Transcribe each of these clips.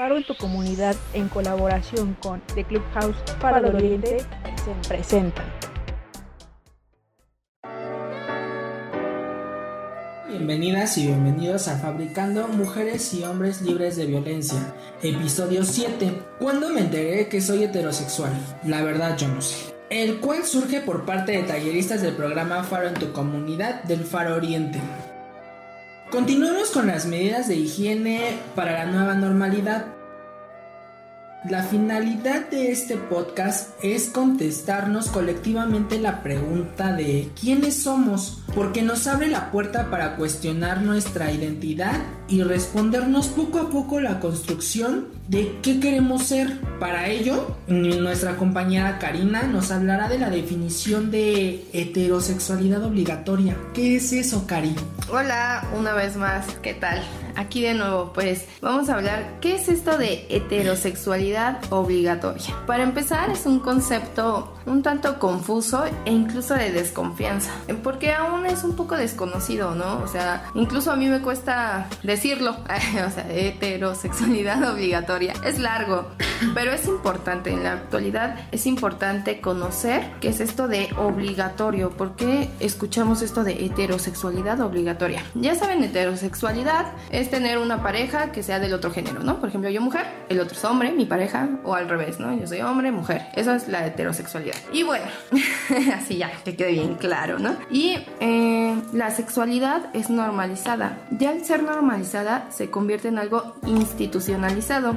Faro en tu comunidad en colaboración con The Clubhouse para el Oriente se presenta. Bienvenidas y bienvenidos a Fabricando Mujeres y Hombres Libres de Violencia, episodio 7. ¿Cuándo me enteré que soy heterosexual? La verdad yo no sé. El cual surge por parte de talleristas del programa Faro en tu comunidad del Faro Oriente. Continuemos con las medidas de higiene para la nueva normalidad. La finalidad de este podcast es contestarnos colectivamente la pregunta de quiénes somos, porque nos abre la puerta para cuestionar nuestra identidad y respondernos poco a poco la construcción de qué queremos ser. Para ello, nuestra compañera Karina nos hablará de la definición de heterosexualidad obligatoria. ¿Qué es eso, Cari? Hola, una vez más, ¿qué tal? Aquí de nuevo, pues vamos a hablar qué es esto de heterosexualidad obligatoria. Para empezar, es un concepto un tanto confuso e incluso de desconfianza, porque aún es un poco desconocido, ¿no? O sea, incluso a mí me cuesta decirlo, o sea, heterosexualidad obligatoria. Es largo, pero es importante, en la actualidad es importante conocer qué es esto de obligatorio, porque escuchamos esto de heterosexualidad obligatoria. Ya saben, heterosexualidad es tener una pareja que sea del otro género, ¿no? Por ejemplo, yo mujer, el otro es hombre, mi pareja, o al revés, ¿no? Yo soy hombre, mujer. Eso es la heterosexualidad. Y bueno, así ya, que quede bien claro, ¿no? Y eh, la sexualidad es normalizada. Ya al ser normalizada se convierte en algo institucionalizado.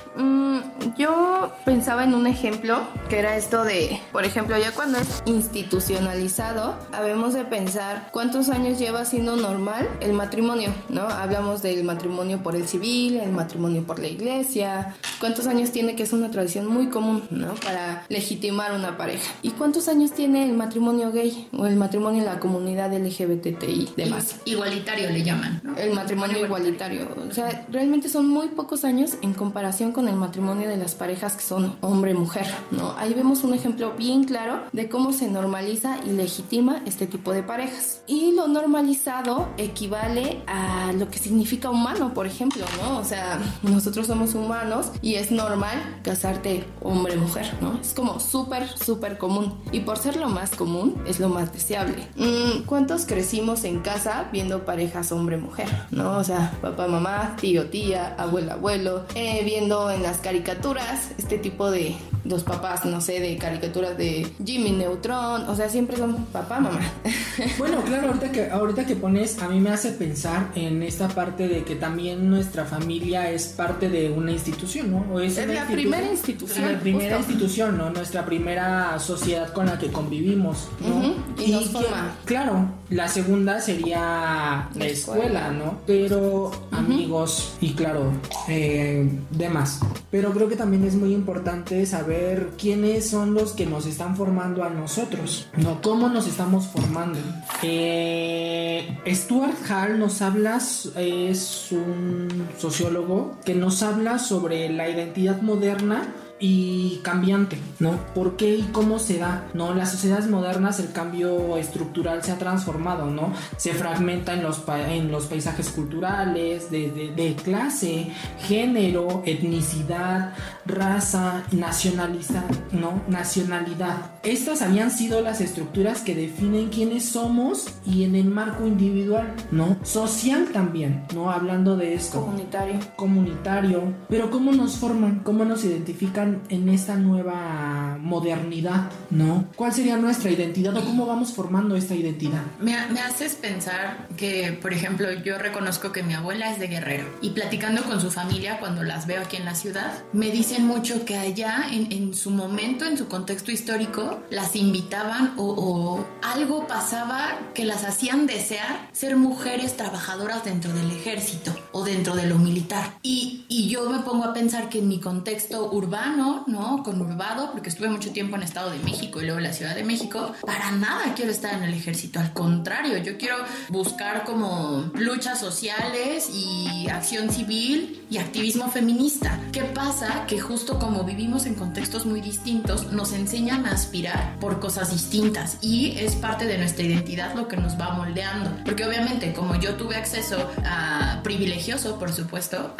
yo pensaba en un ejemplo que era esto de, por ejemplo, ya cuando es institucionalizado, habemos de pensar cuántos años lleva siendo normal el matrimonio, ¿no? Hablamos del matrimonio por el civil, el matrimonio por la iglesia, cuántos años tiene que es una tradición muy común, ¿no? Para legitimar una pareja. ¿Y cuántos años tiene el matrimonio gay o el matrimonio en la comunidad LGBTI demás? Igualitario le llaman, ¿no? El matrimonio igualitario. O sea, realmente son muy pocos años en comparación con el matrimonio de las parejas que son hombre-mujer, ¿no? Ahí vemos un ejemplo bien claro de cómo se normaliza y legitima este tipo de parejas. Y lo normalizado equivale a lo que significa humano, por ejemplo, ¿no? O sea, nosotros somos humanos y es normal casarte hombre-mujer, ¿no? Es como súper, súper común. Y por ser lo más común, es lo más deseable. Mm, ¿Cuántos crecimos en casa viendo parejas hombre-mujer, ¿no? O sea, papá, mamá, tío, tía, abuela, abuelo, eh, viendo en las caricaturas, este tipo de los papás, no sé, de caricaturas de Jimmy Neutron, o sea, siempre son papá, mamá. Bueno, claro, ahorita que, ahorita que pones, a mí me hace pensar en esta parte de que también nuestra familia es parte de una institución, ¿no? es, la primera institución. La primera institución, ¿no? Nuestra primera sociedad con la que convivimos, ¿no? Y, nos forma. claro, la segunda sería la escuela, ¿no? Pero amigos y claro, eh, demás. Pero creo que también es muy importante saber quiénes son los que nos están formando a nosotros, ¿no? ¿Cómo nos estamos formando? Eh, Stuart Hall nos habla, es un sociólogo que nos habla sobre la identidad moderna y cambiante, ¿no? ¿Por qué y cómo se da? ¿No? Las sociedades modernas el cambio estructural se ha transformado, ¿no? Se fragmenta en los, en los paisajes culturales, de, de, clase, género, etnicidad, raza, nacionalidad, ¿no? Nacionalidad. Estas habían sido las estructuras que definen quiénes somos y en el marco individual, ¿no? Social también, ¿no? Hablando de esto. Comunitario. Comunitario. Pero ¿cómo nos forman? ¿Cómo nos identifican en esta nueva modernidad, ¿no? ¿Cuál sería nuestra identidad o cómo vamos formando esta identidad? Me, haces pensar que, por ejemplo, yo reconozco que mi abuela es de Guerrero y platicando con su familia cuando las veo aquí en la ciudad, me dicen mucho que allá en, su momento, en su contexto histórico, las invitaban o, o algo pasaba que las hacían desear ser mujeres trabajadoras dentro del ejército o dentro de lo militar. Y, y yo me pongo a pensar que en mi contexto urbano, ¿no? Conurbado, porque estuve mucho tiempo en Estado de México y luego en la Ciudad de México. Para nada quiero estar en el ejército, al contrario, yo quiero buscar como luchas sociales y acción civil y activismo feminista. ¿Qué pasa? Que justo como vivimos en contextos muy distintos, nos enseñan a aspirar por cosas distintas y es parte de nuestra identidad lo que nos va moldeando. Porque obviamente como yo tuve acceso a privilegioso, por supuesto,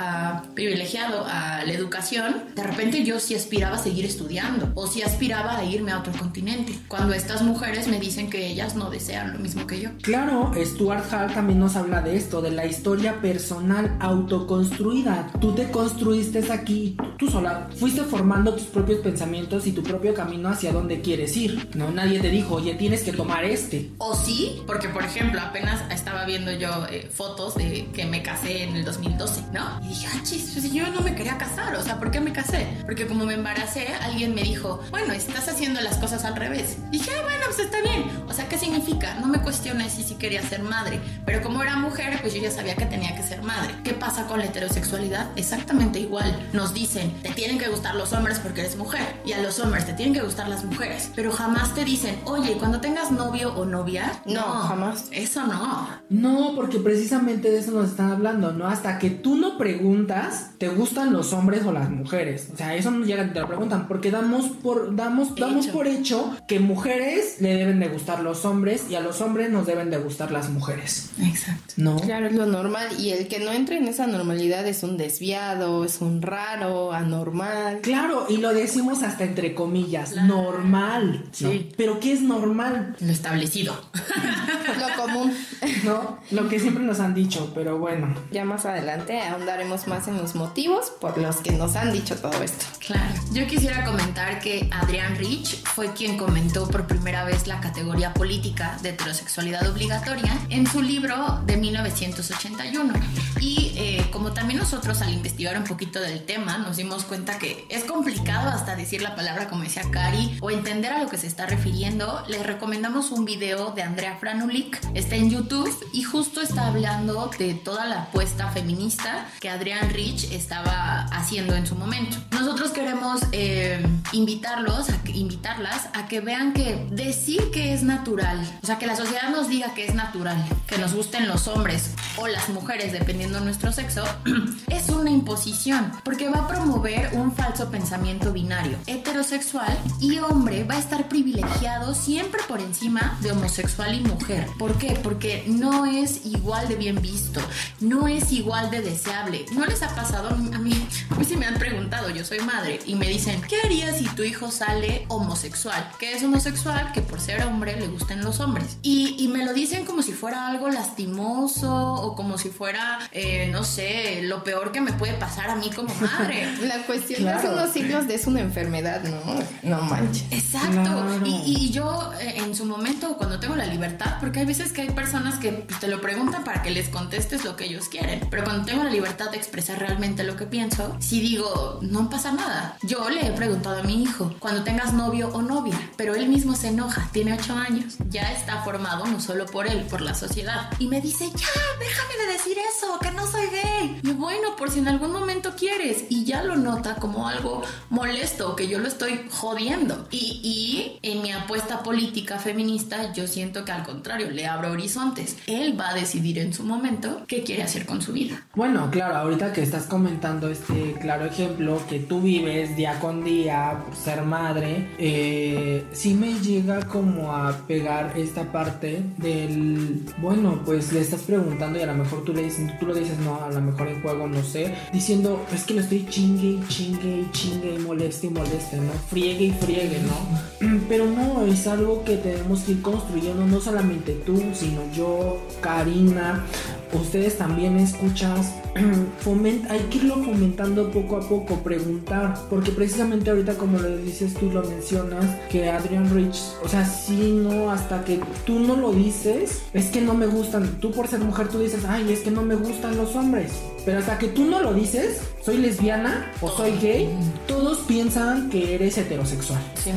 privilegiado a la educación, de repente yo sí aspiraba a seguir estudiando o sí aspiraba a irme a otro continente. Cuando estas mujeres me dicen que ellas no desean lo mismo que yo. Claro, Stuart Hall también nos habla de esto, de la historia personal autoconstruida. Tú te construiste aquí, tú sola, fuiste formando tus propios pensamientos y tu propio camino hacia donde quieres ir. No, nadie te dijo, oye, tienes que tomar este. O sí, porque por ejemplo, apenas estaba viendo yo eh, fotos de que me casé en el 2012, ¿no? Y dije, ah, chis, pues yo no me quería casar, o sea, ¿por qué me casé? Porque como me embaracé, alguien me dijo, bueno, estás haciendo las cosas al revés. Y dije, ah, bueno, pues está bien. O sea, ¿qué significa? No me cuestioné si sí quería ser madre, pero como era mujer, pues yo ya sabía que tenía que ser madre. ¿Qué pasa con la heterosexualidad? Exactamente igual. Nos dicen, te tienen que gustar los hombres porque eres mujer, y a los hombres te tienen que gustar las mujeres, pero jamás te dicen, oye, cuando tengas novio o novia, no, jamás. Eso no. No, porque precisamente de eso nos están hablando, ¿no? Hasta que tú no preguntas, ¿te gustan los hombres o las mujeres? O sea, eso no llega te lo preguntan, porque damos por, damos, damos por hecho que mujeres le deben de gustar los hombres y a los hombres nos deben de gustar las mujeres. Exacto. ¿No? Claro, es lo normal. Y el que no entre en esa normalidad es un desviado, es un raro, anormal. Claro, y lo decimos hasta entre comillas, normal. Sí. Pero ¿qué es normal? Lo establecido. lo común. ¿No? Lo que siempre nos han dicho, pero bueno. Ya más adelante ahondaremos más en los motivos por los que nos han dicho todo esto. Claro. Yo quisiera comentar que Adrián Rich fue quien comentó por primera vez la categoría política de heterosexualidad obligatoria en su libro de 1981. Y eh, como también nosotros al investigar un poquito del tema nos dimos cuenta que es complicado hasta decir la palabra como decía Cari o entender a lo que se está refiriendo, les recomendamos un video de Andrea Franulik, está en YouTube y justo está hablando de toda la apuesta feminista que Adrián Rich estaba haciendo en su momento. Nosotros queremos eh, invitarlos, a, invitarlas a que vean que decir que es natural, o sea, que la sociedad nos diga que es natural, que nos gusten los hombres o las mujeres, dependiendo de nuestro sexo, es una imposición, porque va a promover un falso pensamiento binario. Heterosexual y hombre va a estar privilegiado siempre por encima de homosexual y mujer. ¿Por qué? Porque no es igual de bien visto, no es igual de deseable. ¿No les ha pasado a mí? A mí sí me han preguntado, yo soy madre, y me dicen, ¿qué harías si tu hijo sale homosexual? ¿Qué es homosexual? Que por ser hombre le gusten los hombres. Y, y me lo dicen como si fuera algo lastimoso o como si fuera, eh, no sé, lo peor que me puede pasar a mí como madre. La cuestión claro. de unos signos de es una enfermedad, ¿no? No manches. Exacto. Claro. Y, y, yo eh, en su momento, cuando tengo la libertad, porque hay veces que hay personas que pues, te lo preguntan para que les contestes lo que ellos quieren, pero cuando tengo la libertad de expresar realmente lo que pienso, si digo, no pasa nada. Yo le he preguntado a mi hijo, cuando tengas novio o novia, pero él mismo se enoja, tiene ocho años, ya está formado no solo por él, por la sociedad. Y me dice, ya, déjame de decir eso, que no soy gay. Y bueno, por si en algún momento quieres. Y ya lo nota como algo molesto, que yo lo estoy jodiendo. Y, y en mi apuesta política feminista, yo siento que al contrario, le abro horizontes. Él va a decidir en su momento qué quiere hacer con su vida. Bueno, claro, ahorita que estás comentando este claro ejemplo que tú vives día con día por ser madre, eh, sí me llega como a pegar esta parte del, bueno, pues le estás preguntando y a lo mejor tú le dices, tú lo dices, no, a lo mejor en juego, no sé, diciendo, es que lo estoy chingue y chingue y chingue y moleste y moleste, ¿no? Friegue y friegue, ¿no? Pero no, es algo que tenemos que ir construyendo, no solamente tú, sino yo, Karina, ustedes también escuchas, foment, hay que irlo fomentando poco a poco, preguntar, porque precisamente ahorita como lo dices tú, lo mencionas, que Adrian Rich, o sea, sí, no, hasta que tú no lo dices, es que no me gustan, tú por ser mujer tú dices, ay, es que no me gustan los hombres, pero hasta que tú no lo dices, soy lesbiana o soy gay, todos piensan que eres heterosexual. Sí.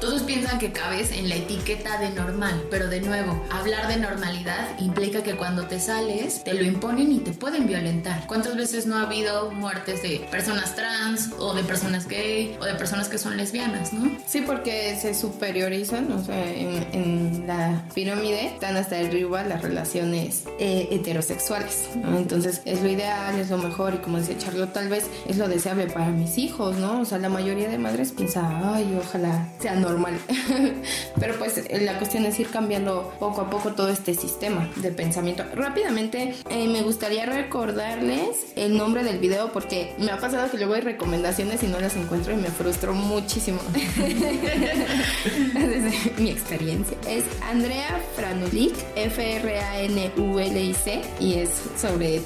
Todos piensan que cabes en la etiqueta de normal, pero de nuevo, hablar de normalidad implica que cuando te sales te lo imponen y te pueden violentar. ¿Cuántas veces no ha habido muertes de personas trans o de personas gay o de personas que son lesbianas, no? Sí, porque se superiorizan, o sea, en, la pirámide están hasta arriba las relaciones eh, heterosexuales, ¿no? Entonces es lo ideal, es lo mejor y como dice Charlotte, tal vez es lo deseable para mis hijos, ¿no? O sea, la mayoría de madres piensa, ay, ojalá sea normal. Pero pues la cuestión es ir cambiando poco a poco todo este sistema de pensamiento. Rápidamente, eh, me gustaría recordarles el nombre del video porque me ha pasado que luego hay recomendaciones y no las encuentro y me frustro muchísimo. Desde mi experiencia. Es Andrea Franulik, F-R-A-N-U-L-I-C, y es sobre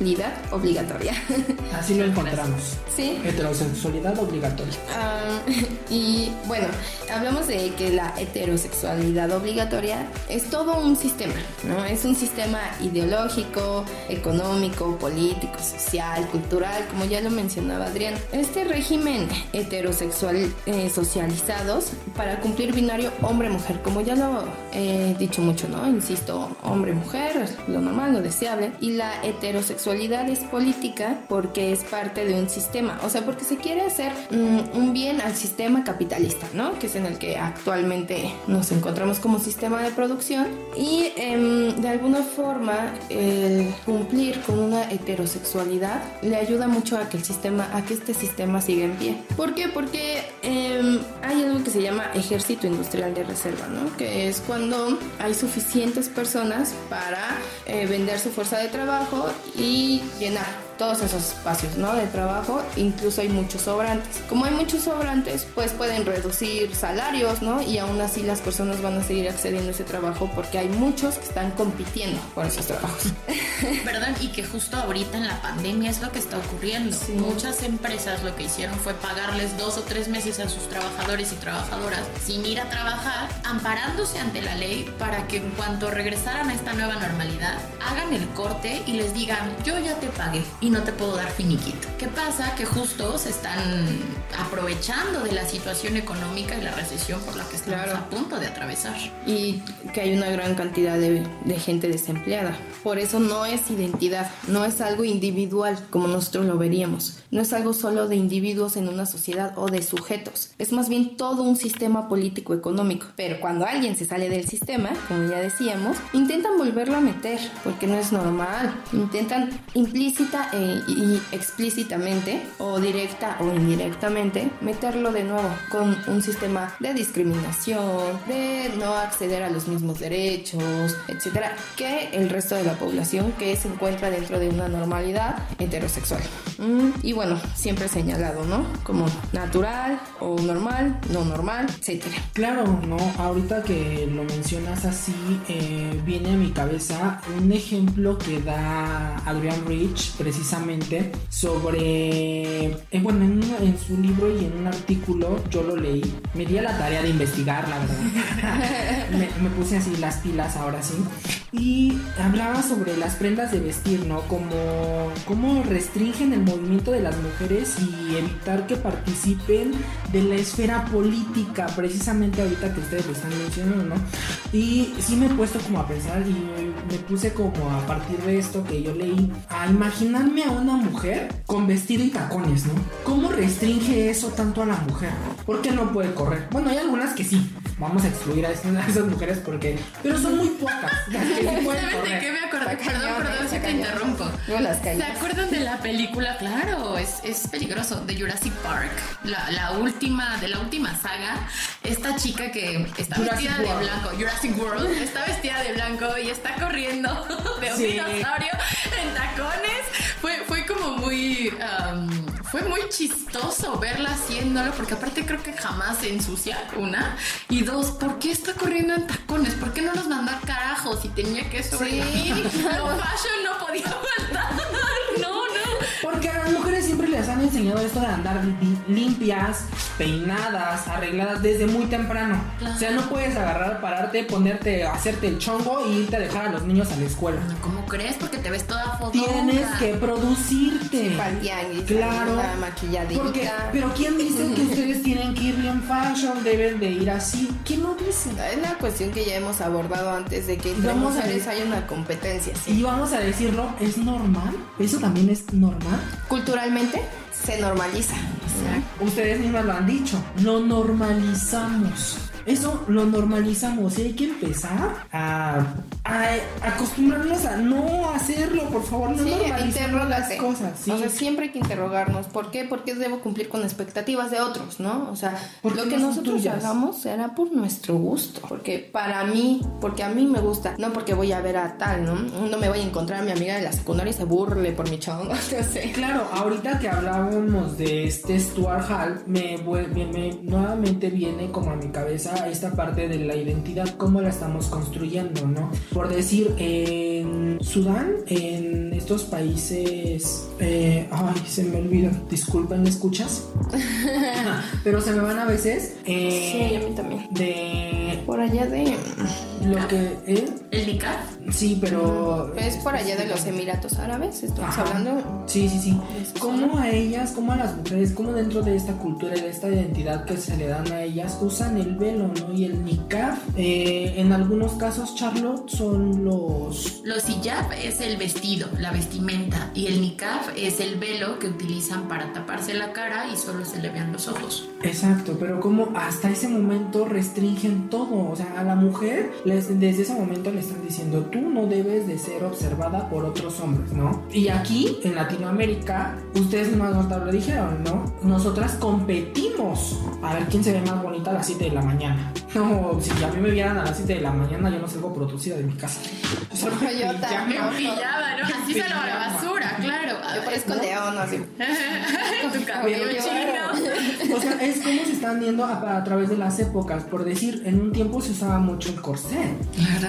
heterosexualidad obligatoria. Así lo encontramos. Sí. Heterosexualidad obligatoria. Ah, y bueno, hablamos de que la heterosexualidad obligatoria es todo un sistema, ¿no? Es un sistema ideológico, económico, político, social, cultural, como ya lo mencionaba Adrián. Este régimen heterosexual eh, socializados para cumplir binario hombre-mujer, como ya lo he dicho mucho, ¿no? Insisto, hombre-mujer, lo normal, lo deseable. Y la heterosexualidad es política porque es parte de un sistema, o sea, porque se quiere hacer mm, un bien al sistema capitalista, ¿no? Que es en el que actualmente nos encontramos como sistema de producción y em, de alguna forma el cumplir con una heterosexualidad le ayuda mucho a que el sistema, a que este sistema siga en pie. ¿Por qué? Porque em, hay algo que se llama ejército industrial de reserva, ¿no? Que es cuando hay suficientes personas para eh, vender su fuerza de trabajo y 一点 todos esos espacios ¿no? de trabajo, incluso hay muchos sobrantes. Como hay muchos sobrantes, pues pueden reducir salarios, ¿no? Y aún así las personas van a seguir accediendo a ese trabajo porque hay muchos que están compitiendo por esos trabajos. Perdón, y que justo ahorita en la pandemia es lo que está ocurriendo. Muchas empresas lo que hicieron fue pagarles dos o tres meses a sus trabajadores y trabajadoras sin ir a trabajar, amparándose ante la ley para que en cuanto regresaran a esta nueva normalidad, hagan el corte y les digan, yo ya te pagué no te puedo dar finiquito. ¿Qué pasa? Que justo se están aprovechando de la situación económica y la recesión por la que estamos a punto de atravesar. Y que hay una gran cantidad de, de gente desempleada. Por eso no es identidad, no es algo individual como nosotros lo veríamos. No es algo solo de individuos en una sociedad o de sujetos. Es más bien todo un sistema político económico. Pero cuando alguien se sale del sistema, como ya decíamos, intentan volverlo a meter porque no es normal. Intentan implícita y explícitamente o directa o indirectamente meterlo de nuevo con un sistema de discriminación, de no acceder a los mismos derechos, etcétera, que el resto de la población que se encuentra dentro de una normalidad heterosexual. Mm, y bueno, siempre señalado, ¿no? Como natural o normal, no normal, etcétera. Claro, no, ahorita que lo mencionas así, eh, viene a mi cabeza un ejemplo que da Adrian Rich precisamente sobre, eh, bueno, en, su libro y en un artículo yo lo leí, me di a la tarea de investigar, la verdad. me, puse así las pilas ahora sí. Y hablaba sobre las prendas de vestir, ¿no? Como cómo restringen el movimiento de las mujeres y evitar que participen de la esfera política, precisamente ahorita que ustedes lo están mencionando, ¿no? Y sí me he puesto como a pensar y me puse como a partir de esto que yo leí a imaginarme a una mujer con vestido y tacones, ¿no? ¿Cómo restringe eso tanto a la mujer? ¿Por qué no puede correr? Bueno, hay algunas que sí. Vamos a excluir a esas mujeres porque... Pero son muy pocas las que. ¿De qué me acordé? Perdón, perdón, si te interrumpo. ¿Se acuerdan de la película? Claro, es, es peligroso. De Jurassic Park. La, la, última, de la última saga. Esta chica que está vestida de blanco. Jurassic World. Está vestida de blanco y está corriendo de un dinosaurio en tacones fue, fue como muy. Fue muy chistoso verla haciéndolo, porque aparte creo que jamás se ensucia, una. Y dos, ¿por qué está corriendo en tacones? ¿Por qué no los mandó a carajos y tenía que sobrevivir? Sí. fashion no podía faltar. No, no. Porque a las mujeres siempre les han enseñado esto de andar limpias, peinadas, arregladas desde muy temprano. O sea, no puedes agarrar, pararte, ponerte, hacerte el chongo y irte a dejar a los niños a la escuela. ¿Cómo crees? Porque te ves toda fodonga. Tienes que producirte. Tianguis, Claro. una maquilladita. Porque, pero ¿quién dice que ustedes tienen que ir bien fashion? Deben de ir así. ¿Quién lo dice? Es la cuestión que ya hemos abordado antes de que entre Vamos a mujeres ver. hay una competencia. ¿sí? Y vamos a decirlo, ¿es normal? ¿Eso también es normal? Culturalmente se normaliza. Ustedes mismas lo han dicho, lo normalizamos. Eso lo normalizamos y hay que empezar a, a acostumbrarnos a no hacerlo, por favor, no Sí, normalicemos las cosas. ¿sí? O sea, siempre hay que interrogarnos. ¿Por qué? Porque debo cumplir con expectativas de otros, ¿no? O sea, ¿Por lo que no nosotros tuyas? hagamos será por nuestro gusto. Porque para mí, porque a mí me gusta, no porque voy a ver a tal, ¿no? No me voy a encontrar a mi amiga de la secundaria y se burle por mi chongo, no sé. Claro, ahorita que hablábamos de este Stuart Hall, me, me- me- nuevamente viene como a mi cabeza esta parte de la identidad, cómo la estamos construyendo, ¿no? Por decir, en Sudán, en estos países, eh, ay, se me olvida, disculpen, ¿me escuchas? Pero se me van a veces. eh, Sí, a mí también. De Por allá de... lo que... ¿eh? ¿El niqab? Sí, pero... Es por allá de los Emiratos Árabes, estamos Ajá. hablando. Sí, sí, sí. ¿Cómo a ellas, cómo a las mujeres, cómo dentro de esta cultura y de esta identidad que se le dan a ellas, usan el velo, ¿no? Y el niqab, eh, en algunos casos, Charlotte, son los... Los hijab es el vestido, la vestimenta, y el niqab es el velo que utilizan para taparse la cara y solo se le vean los ojos. Exacto, pero como hasta ese momento restringen todo, o sea, a la mujer les- desde ese momento le están diciendo, tú no debes de ser observada por otros hombres, ¿no? Y aquí, en Latinoamérica, ustedes más nos lo dijeron, ¿no? Nosotras competimos a ver quién se ve más bonita a las 7 de la mañana. No, si a mí me vieran a las 7 de la mañana, yo no salgo producida de mi casa. O sea, Yo también. No, pillaba, ¿no? Así se lava la basura, claro. Yo parezco león, así. tu cabello chino. O sea, es como se están viendo a, a través de las épocas. Por decir, en un tiempo se usaba mucho el corsé.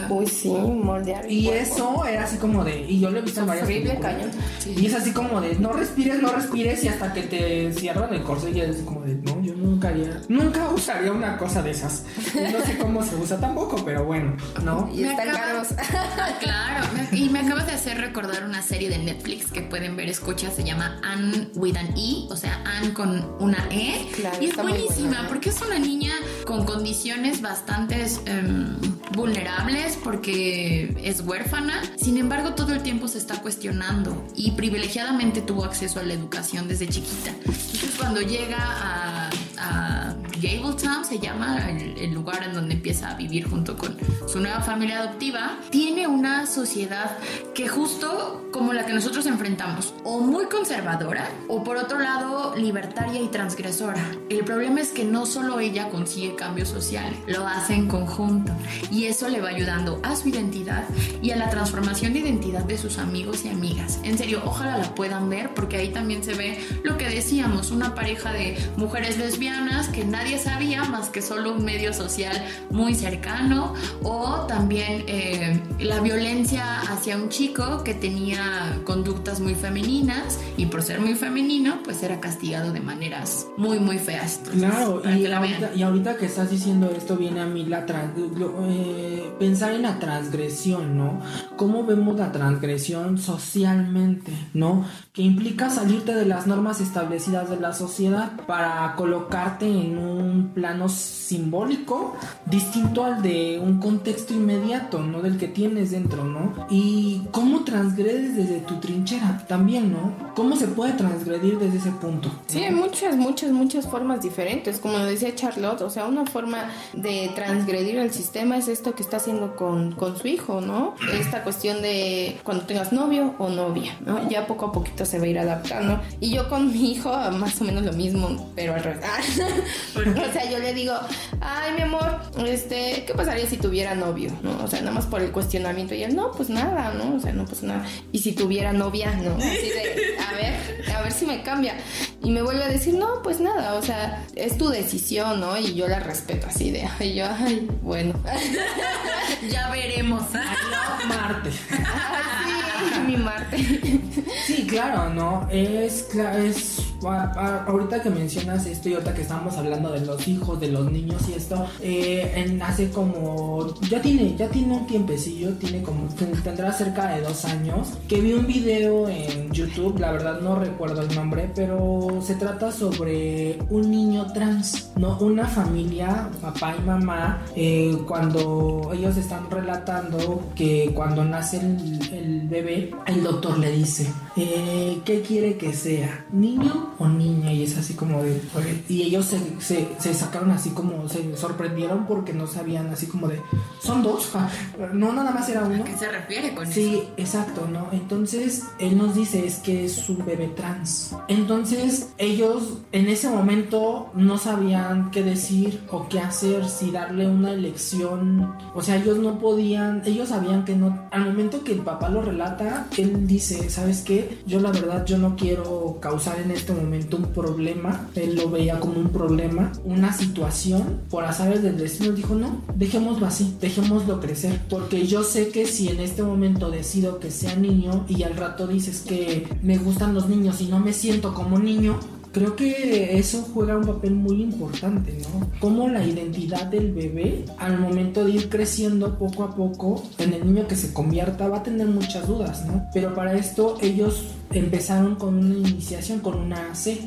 Uy, sí, moldear. Y cuerpo. eso era así como de. Y yo lo he visto en varias Horrible, películas. cañón. Y es así como de no respires, no respires. Y hasta que te cierran el corsé, y es como de no, yo nunca haría. Nunca usaría una cosa de esas. Y no sé cómo se usa tampoco, pero bueno, ¿no? Y Me están acabas- caros. Claro, y me acabas de hacer recordar una serie de Netflix que pueden ver, escucha, se llama Anne with an E, o sea, Anne con una E. Claro, y es buenísima buena. porque es una niña con condiciones bastante em, vulnerables porque es huérfana. Sin embargo, todo el tiempo se está cuestionando y privilegiadamente tuvo acceso a la educación desde chiquita. Entonces, cuando llega a, a Gabletown, se llama el, el lugar en donde empieza a vivir junto con su nueva familia adoptiva, tiene una sociedad que justo como la que nosotros enfrentamos, o muy conservadora, o por otro lado libertaria y transgresora. El problema es que no solo ella consigue cambio social, lo hace en conjunto, y eso le va ayudando a su identidad y a la transformación de identidad de sus amigos y amigas. En serio, ojalá la puedan ver, porque ahí también se ve lo que decíamos, una pareja de mujeres lesbianas que nadie sabía más que solo un medio social muy cercano, o también eh, la violencia hacia un chico que tenía conductas muy femeninas y por ser muy femenino, pues era castigado de maneras muy, muy feas. Entonces, Claro, y ahorita, y ahorita que estás diciendo esto viene a mí la eh, pensar en la transgresión, ¿no? ¿Cómo vemos la transgresión socialmente, ¿no? Que implica salirte de las normas establecidas de la sociedad para colocarte en un plano simbólico distinto al de un contexto inmediato, ¿no? Del que tienes dentro, ¿no? Y cómo transgredes desde tu trinchera también, ¿no? ¿Cómo se puede transgredir desde ese punto? Sí, hay muchas, muchas, muchas formas diferentes. Como decía Charlotte, o sea, una forma de transgredir el sistema es esto que está haciendo con, con su hijo, ¿no? Esta cuestión de cuando tengas novio o novia, ¿no? Ya poco a poquito se va a ir adaptando. Y yo con mi hijo, más o menos lo mismo, pero al revés. o sea, yo le digo, ay, mi amor, este, ¿qué pasaría si tuviera novio? ¿No? O sea, nada más por el cuestionamiento. Y él, no, pues nada, ¿no? O sea, no pasa nada. Y si tuviera novia, ¿no? Así de, a ver, a ver si me cambia. Y me vuelve a decir, no, pues nada, o sea, es tu decisión, ¿no? Y yo la respeto así de, ay, yo, ay, bueno. Ya veremos. Marte. Así, mi Marte. Sí, claro, ¿no? Es, es ahorita que mencionas esto y ahorita que estamos hablando de los hijos, de los niños y esto, eh, en, como, ya tiene, ya tiene un tiempecillo, tiene como, tendrá cerca de dos años, que vi un video en YouTube, la verdad no recuerdo el nombre, pero se trata sobre un niño trans, ¿no? Una familia, papá y mamá, eh, cuando ellos están relatando que cuando nace el, bebé, el doctor le dice, eh, ¿qué quiere que sea? ¿Niño o niña? Y es así como de... Y ellos se, se, sacaron así como, se sorprendieron porque no sabían así como de... Son dos, no nada más era uno. ¿A qué se refiere con sí, eso? Sí, exacto, ¿no? Entonces él nos dice es que es un bebé trans. Entonces ellos en ese momento no sabían qué decir o qué hacer, si darle una elección. O sea, ellos no podían, ellos sabían que no... Al momento que el papá lo relata, él dice, ¿sabes qué? Yo la verdad yo no quiero causar en este momento un problema. Él lo veía como un problema, una situación. Por azares del destino dijo, no, dejémoslo así, dejémoslo crecer. Porque yo sé que si en este momento decido que sea niño y al rato dices que me gustan los niños y no me siento como niño, Creo que eso juega un papel muy importante, ¿no? Como la identidad del bebé, al momento de ir creciendo poco a poco, en el niño que se convierta, va a tener muchas dudas, ¿no? Pero para esto ellos empezaron con una iniciación, con una AC.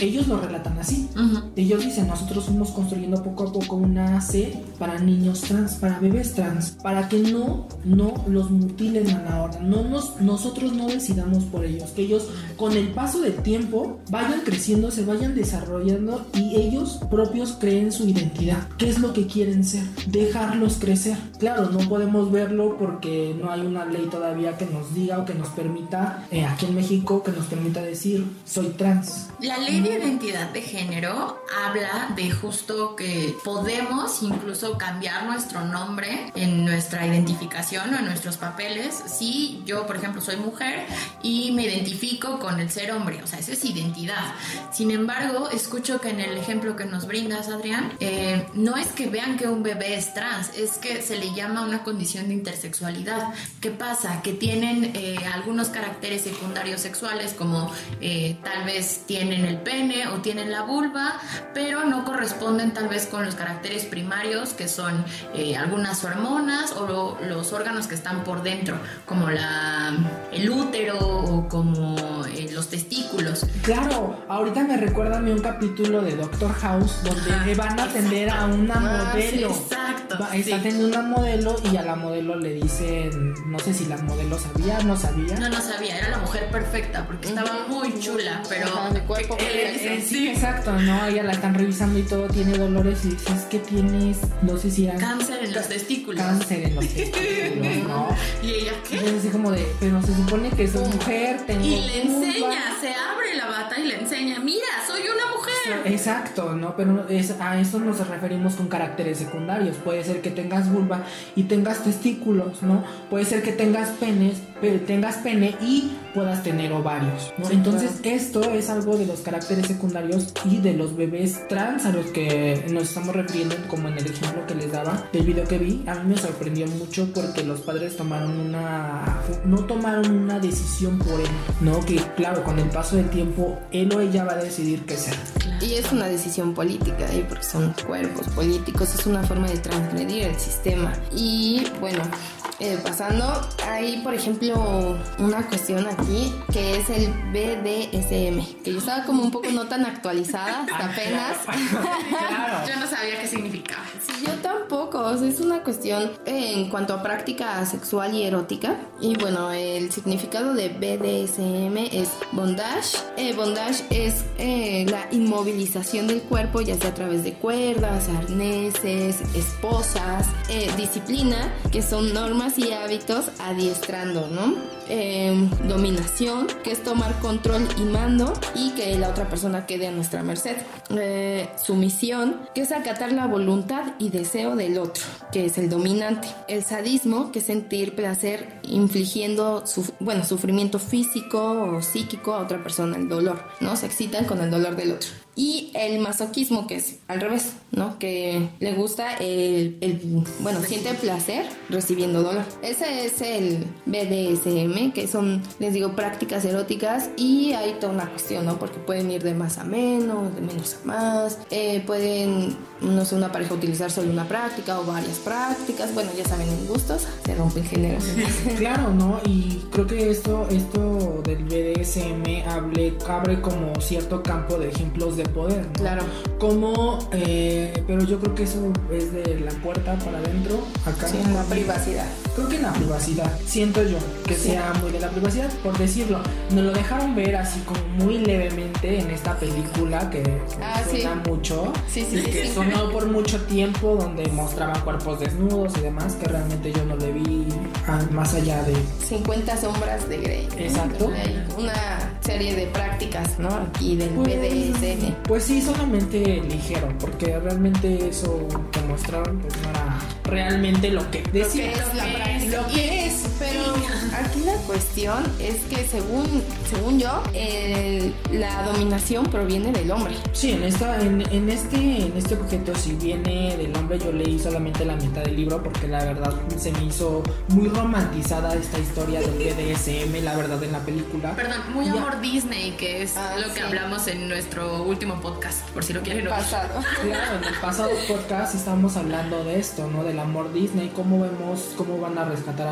Ellos lo relatan así. Ellos dicen, nosotros fuimos construyendo poco a poco una AC para niños trans, para bebés trans, para que no, no los mutilen a la hora. No nos, nosotros no decidamos por ellos, que ellos con el paso del tiempo vayan creciendo, se vayan desarrollando y ellos propios creen su identidad. ¿Qué es lo que quieren ser? Dejarlos crecer. Claro, no podemos verlo porque no hay una ley todavía que nos diga o que nos permita eh, aquí en México que nos permita decir soy trans. La ley de identidad de género habla de justo que podemos incluso cambiar nuestro nombre en nuestra identificación o en nuestros papeles si yo, por ejemplo, soy mujer y me identifico con el ser hombre, o sea, eso es identidad. Sin embargo, escucho que en el ejemplo que nos brindas, Adrián, eh, no es que vean que un bebé es trans, es que se le llama una condición de intersexualidad. ¿Qué pasa? Que tienen eh, algunos caracteres secundarios sexuales como eh, tal vez tienen el pene o tienen la vulva, pero no corresponden tal vez con los caracteres primarios que son eh, algunas hormonas o los órganos que están por dentro, como la, el útero o como eh, los testículos. Claro, ahorita me recuerda a mí un capítulo de Doctor House donde van a atender a una ah, modelo. exacto. está atendiendo una modelo y a la modelo le dicen, no sé si la modelo sabía, no sabía. No, no sabía, era la mujer perfecta perfecta porque estaba muy chula, pero de cuerpo sí, exacto, no, ella la están revisando y todo tiene dolores y dices que tienes, no sé si era cáncer en los testículos. Cáncer en los testículos, ¿no? Y ella qué? Y así como de, pero se supone que soy mujer, tengo Y le enseña, se abre la bata y le enseña, "Mira, soy una mujer." Exacto, ¿no? Pero es, a eso nos referimos con caracteres secundarios. Puede ser que tengas vulva y tengas testículos, ¿no? Puede ser que tengas penes, tengas pene y puedas tener ovarios. ¿no? Entonces esto es algo de los caracteres secundarios y de los bebés trans a los que nos estamos refiriendo como en el ejemplo que les daba del video que vi. A mí me sorprendió mucho porque los padres tomaron una... no tomaron una decisión por él, ¿no? Que claro, con el paso del tiempo él o ella va a decidir qué ser. Y es una decisión política, ¿eh? porque son cuerpos políticos, es una forma de transgredir el sistema. Y bueno, eh, pasando, hay por ejemplo una cuestión aquí que es el BDSM, que yo estaba como un poco no tan actualizada hasta ah, apenas. Yo no sabía qué significaba. Sí, yo tampoco, es una cuestión en cuanto a práctica sexual y erótica. Y bueno, el significado de BDSM es bondage. Eh, bondage es eh, la inmovilización del cuerpo, ya sea a través de cuerdas, arneses, esposas, disciplina, que son normas y hábitos adiestrando, ¿no? Em, dominación, que es tomar control y mando y que la otra persona quede a nuestra merced. Eh, sumisión, que es acatar la voluntad y deseo del otro, que es el dominante. El sadismo, que es sentir placer infligiendo, bueno, sufrimiento físico o psíquico a otra persona, el dolor, ¿no? Se excitan con el dolor del otro. Y el masoquismo, que es al revés, ¿no? Que le gusta el, bueno, siente placer recibiendo dolor. Ese es el BDSM, que son, les digo, prácticas eróticas y hay toda una cuestión, ¿no? Porque pueden ir de más a menos, de menos a más, eh, pueden, no sé, una pareja utilizar solo una práctica o varias prácticas, bueno, ya saben, en gustos se rompen generaciones. claro, ¿no? Y creo que esto, esto del BDSM hable, abre como cierto campo de ejemplos de poder, Claro. Como, eh, pero yo creo que eso es de la puerta para adentro, acá. Sí, en la privacidad. Creo que en la privacidad, siento yo que sea muy de la privacidad, por decirlo. Nos lo dejaron ver así como muy levemente en esta película que, ah, suena mucho. Sí, sí, que sonó por mucho tiempo, donde mostraban cuerpos desnudos y demás, que realmente yo no le vi más allá de 50 sombras de Grey. Exacto. Una serie de prácticas, ¿no? Aquí del pues, BDSM. Pues sí, solamente ligero, porque realmente eso que mostraron pues no era realmente lo que decía. Lo que es la práctica. Lo que es. Pero aquí la cuestión es que según, según yo, la dominación proviene del hombre. Sí, en esta, en, en, este, en este objeto si viene del hombre, yo leí solamente la mitad del libro porque la verdad se me hizo muy romantizada esta historia del BDSM, la verdad, en la película. Perdón, muy amor Disney, que es ah, lo que hablamos en nuestro último podcast, por si lo quieren oír. Pasado. Claro, en el pasado podcast estábamos hablando de esto, ¿no? De amor Disney, cómo vemos cómo van a rescatar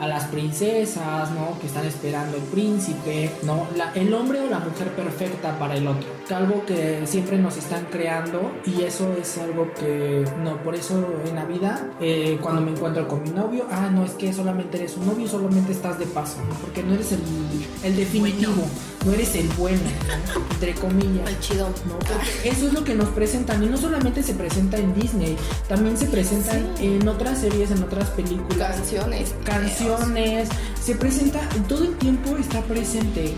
a, las princesas, ¿no? Que están esperando el príncipe, ¿no? La, el hombre o la mujer perfecta para el otro. Algo que siempre nos están creando y eso es algo que, no, por eso en la vida, eh, cuando me encuentro con mi novio, ah, no, es que solamente eres un novio, solamente estás de paso, ¿no? Porque no eres el, el definitivo, no eres el bueno, entre comillas. El chido. ¿no? eso es lo que nos presentan y no solamente se presenta en Disney, también se presenta en en otras series, en otras películas. Canciones. Canciones. Se presenta, todo el tiempo está presente.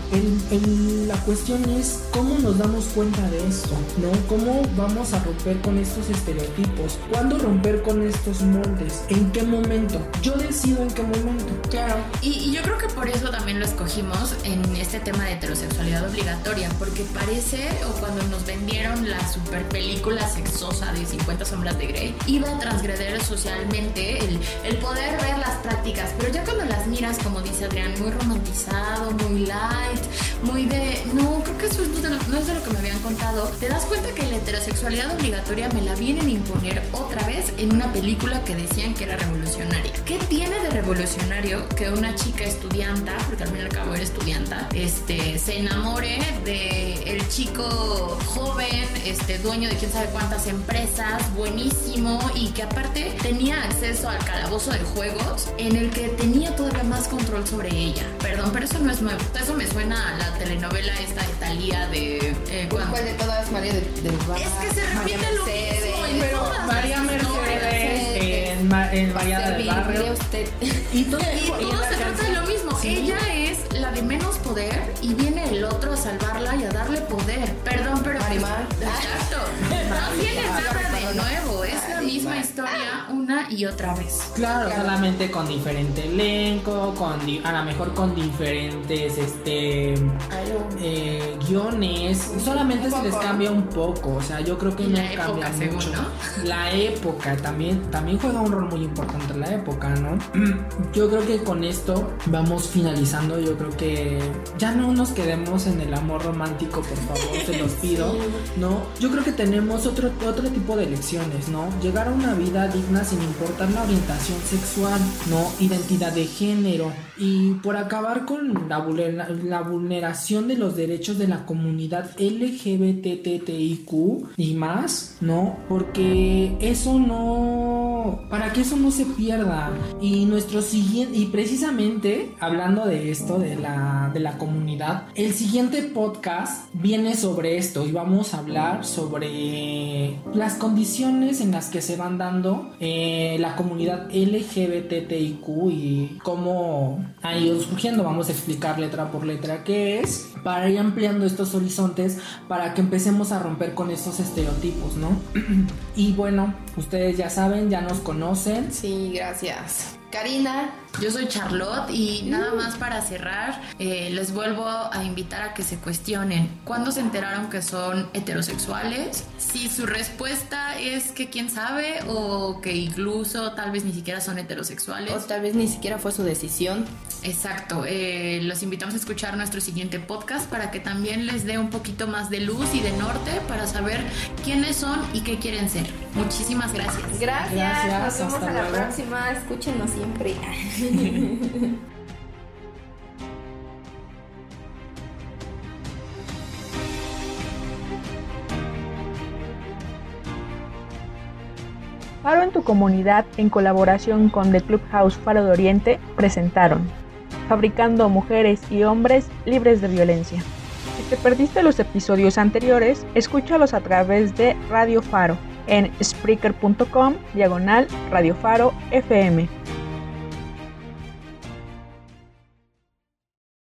la cuestión es cómo nos damos cuenta de esto, ¿no? ¿Cómo vamos a romper con estos estereotipos? ¿Cuándo romper con estos moldes? ¿En qué momento? Yo decido en qué momento. Claro. Y, y yo creo que por eso también lo escogimos en este tema de heterosexualidad obligatoria, porque parece, o cuando nos vendieron la super película sexosa de 50 sombras de Grey, iba a transgreder social el, el poder ver las prácticas, pero ya cuando las miras, como dice Adrián, muy romantizado, muy light, muy de, no, creo que eso no es de lo que me habían contado, te das cuenta que la heterosexualidad obligatoria me la vienen a imponer otra vez en una película que decían que era revolucionaria. ¿Qué tiene de revolucionario que una chica estudianta, porque al fin y al cabo era estudianta, este, se enamore de el chico joven, este, dueño de quién sabe cuántas empresas, buenísimo, y que aparte tenía acceso al calabozo de juegos en el que tenía todavía más control sobre ella. Perdón, pero eso no es nuevo. Eso me suena a la telenovela esta de Talía de... Eh, ¿Cuál de todas? María de, de Es que se repite lo Pero María Mercedes en, en Vallada del Barrio. Y todo, se trata de lo mismo. Ella es la de menos poder y viene el otro a salvarla y a darle poder. Perdón, pero... Marimar. Exacto. No tiene nada de nuevo. Es la misma historia una y otra vez. Claro, solamente con diferente elenco, con a lo mejor con diferentes este eh, guiones. Solamente se les cambia un poco. O sea, yo creo que no cambia mucho. La época también, también juega un rol muy importante la época, ¿no? Yo creo que con esto vamos finalizando. Yo creo que ya no nos quedemos en el amor romántico, por favor, te los pido. ¿No? Yo creo que tenemos otro, otro tipo de lecciones, ¿no? Llegar a una vida digna sin importar la orientación sexual, ¿no? Identidad de género. Y por acabar con la, la vulneración de los derechos de la comunidad LGBTTIQ y más, ¿no? Porque eso no. Para que eso no se pierda. Y nuestro siguiente. Y precisamente, hablando de esto, de la, de la comunidad, el siguiente podcast viene sobre esto. Y vamos a hablar sobre las condiciones en las se van dando eh, la comunidad LGBTIQ y cómo ha ido surgiendo. Vamos a explicar letra por letra qué es para ir ampliando estos horizontes para que empecemos a romper con estos estereotipos, ¿no? y bueno, ustedes ya saben, ya nos conocen. Sí, gracias. Karina, Yo soy Charlotte y nada más para cerrar, eh, les vuelvo a invitar a que se cuestionen cuándo se enteraron que son heterosexuales, si su respuesta es que quién sabe o que incluso tal vez ni siquiera son heterosexuales. O tal vez ni siquiera fue su decisión. Exacto, eh, los invitamos a escuchar nuestro siguiente podcast para que también les dé un poquito más de luz y de norte para saber quiénes son y qué quieren ser. Muchísimas gracias. Gracias, Gracias, nos vemos hasta a la luego. próxima. Escúchenos siempre. Faro en tu comunidad, en colaboración con The Clubhouse Faro de Oriente, presentaron Fabricando mujeres y hombres libres de violencia. Si te perdiste los episodios anteriores, escúchalos a través de Radio Faro en Spreaker.com diagonal Radio Faro FM